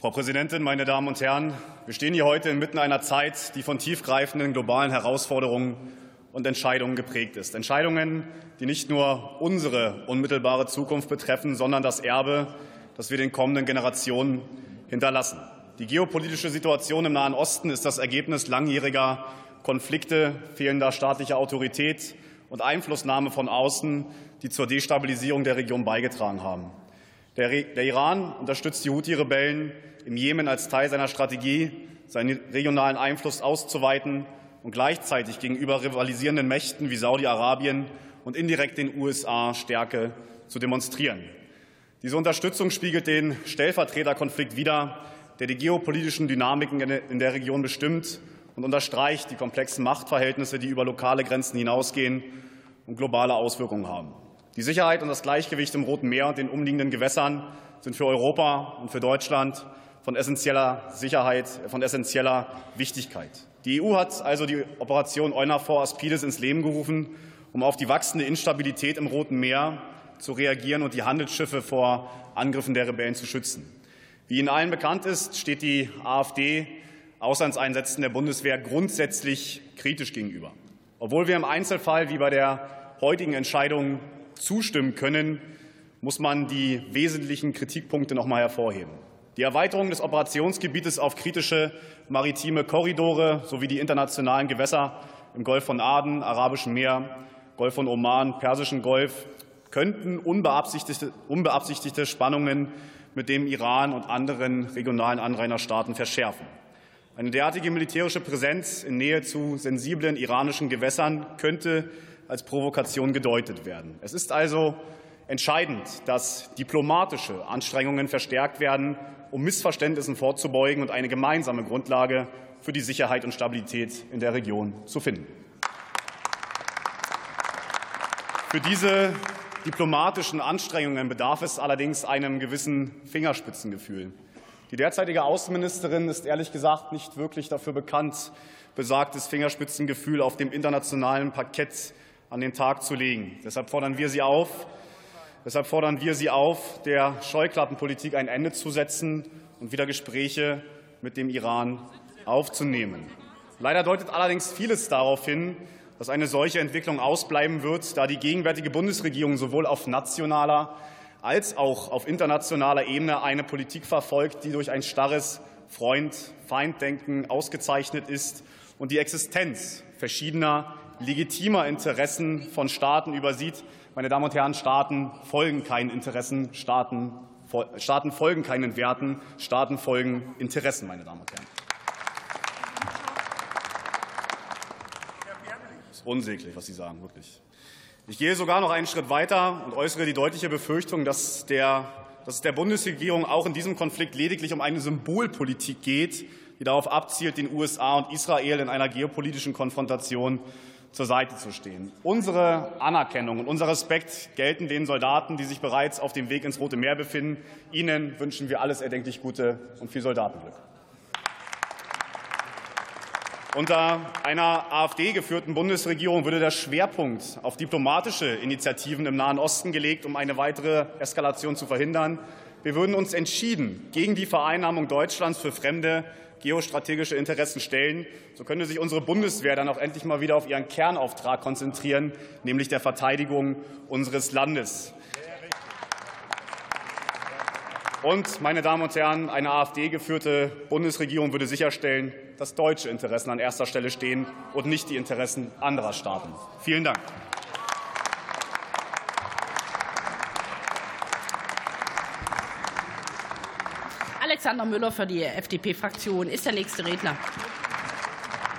Frau Präsidentin, meine Damen und Herren! Wir stehen hier heute inmitten einer Zeit, die von tiefgreifenden globalen Herausforderungen und Entscheidungen geprägt ist. Entscheidungen, die nicht nur unsere unmittelbare Zukunft betreffen, sondern das Erbe, das wir den kommenden Generationen hinterlassen. Die geopolitische Situation im Nahen Osten ist das Ergebnis langjähriger Konflikte, fehlender staatlicher Autorität und Einflussnahme von außen, die zur Destabilisierung der Region beigetragen haben. Der, Iran unterstützt die Houthi-Rebellen im Jemen als Teil seiner Strategie, seinen regionalen Einfluss auszuweiten und gleichzeitig gegenüber rivalisierenden Mächten wie Saudi-Arabien und indirekt den USA Stärke zu demonstrieren. Diese Unterstützung spiegelt den Stellvertreterkonflikt wider, der die geopolitischen Dynamiken in der Region bestimmt und unterstreicht die komplexen Machtverhältnisse, die über lokale Grenzen hinausgehen und globale Auswirkungen haben. Die Sicherheit und das Gleichgewicht im Roten Meer und den umliegenden Gewässern sind für Europa und für Deutschland von essentieller Sicherheit, von essentieller Wichtigkeit. Die EU hat also die Operation EUNAVFOR Aspides ins Leben gerufen, um auf die wachsende Instabilität im Roten Meer zu reagieren und die Handelsschiffe vor Angriffen der Rebellen zu schützen. Wie Ihnen allen bekannt ist, steht die AfD Auslandseinsätzen der Bundeswehr grundsätzlich kritisch gegenüber. Obwohl wir im Einzelfall wie bei der heutigen Entscheidung zustimmen können, muss man die wesentlichen Kritikpunkte noch einmal hervorheben. Die Erweiterung des Operationsgebietes auf kritische maritime Korridore sowie die internationalen Gewässer im Golf von Aden, Arabischen Meer, Golf von Oman, Persischen Golf könnten unbeabsichtigte, unbeabsichtigte Spannungen mit dem Iran und anderen regionalen Anrainerstaaten verschärfen. Eine derartige militärische Präsenz in Nähe zu sensiblen iranischen Gewässern könnte als Provokation gedeutet werden. Es ist also entscheidend, dass diplomatische Anstrengungen verstärkt werden, um Missverständnissen vorzubeugen und eine gemeinsame Grundlage für die Sicherheit und Stabilität in der Region zu finden. Für diese diplomatischen Anstrengungen bedarf es allerdings einem gewissen Fingerspitzengefühl. Die derzeitige Außenministerin ist ehrlich gesagt nicht wirklich dafür bekannt, besagtes Fingerspitzengefühl auf dem internationalen Parkett an den Tag zu legen. Deshalb fordern wir Sie auf, deshalb fordern wir Sie auf, der Scheuklappenpolitik ein Ende zu setzen und wieder Gespräche mit dem Iran aufzunehmen. Leider deutet allerdings vieles darauf hin, dass eine solche Entwicklung ausbleiben wird, da die gegenwärtige Bundesregierung sowohl auf nationaler als auch auf internationaler Ebene eine Politik verfolgt, die durch ein starres Freund-Feind-Denken ausgezeichnet ist und die Existenz verschiedener legitimer Interessen von Staaten übersieht. Meine Damen und Herren, Staaten folgen keinen Interessen, Staaten, Staaten folgen keinen Werten, Staaten folgen Interessen, meine Damen und Herren. Das ist unsäglich, was Sie sagen, wirklich. Ich gehe sogar noch einen Schritt weiter und äußere die deutliche Befürchtung, dass, der, dass es der Bundesregierung auch in diesem Konflikt lediglich um eine Symbolpolitik geht, die darauf abzielt, den USA und Israel in einer geopolitischen Konfrontation zur Seite zu stehen. Unsere Anerkennung und unser Respekt gelten den Soldaten, die sich bereits auf dem Weg ins Rote Meer befinden. Ihnen wünschen wir alles erdenklich Gute und viel Soldatenglück. Unter einer AfD-geführten Bundesregierung würde der Schwerpunkt auf diplomatische Initiativen im Nahen Osten gelegt, um eine weitere Eskalation zu verhindern. Wir würden uns entschieden gegen die Vereinnahmung Deutschlands für fremde geostrategische Interessen stellen. So könnte sich unsere Bundeswehr dann auch endlich mal wieder auf ihren Kernauftrag konzentrieren, nämlich der Verteidigung unseres Landes. Und, meine Damen und Herren, eine AfD-geführte Bundesregierung würde sicherstellen, dass deutsche Interessen an erster Stelle stehen und nicht die Interessen anderer Staaten. Vielen Dank. Alexander Müller für die FDP-Fraktion ist der nächste Redner.